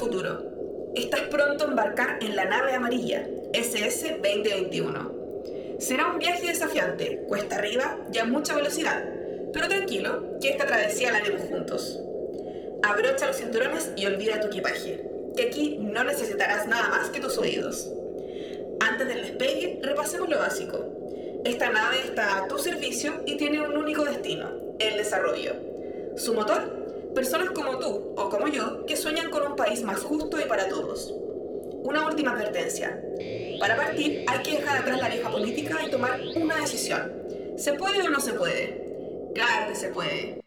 futuro. Estás pronto a embarcar en la nave amarilla, SS 2021. Será un viaje desafiante, cuesta arriba y a mucha velocidad, pero tranquilo, que esta travesía la haremos juntos. Abrocha los cinturones y olvida tu equipaje, que aquí no necesitarás nada más que tus oídos. Antes del despegue, repasemos lo básico. Esta nave está a tu servicio y tiene un único destino, el desarrollo. Su motor, personas como tú o como yo que sueñan con un país más justo y para todos. Una última advertencia. Para partir hay que dejar atrás la vieja política y tomar una decisión. ¿Se puede o no se puede? Claro que se puede.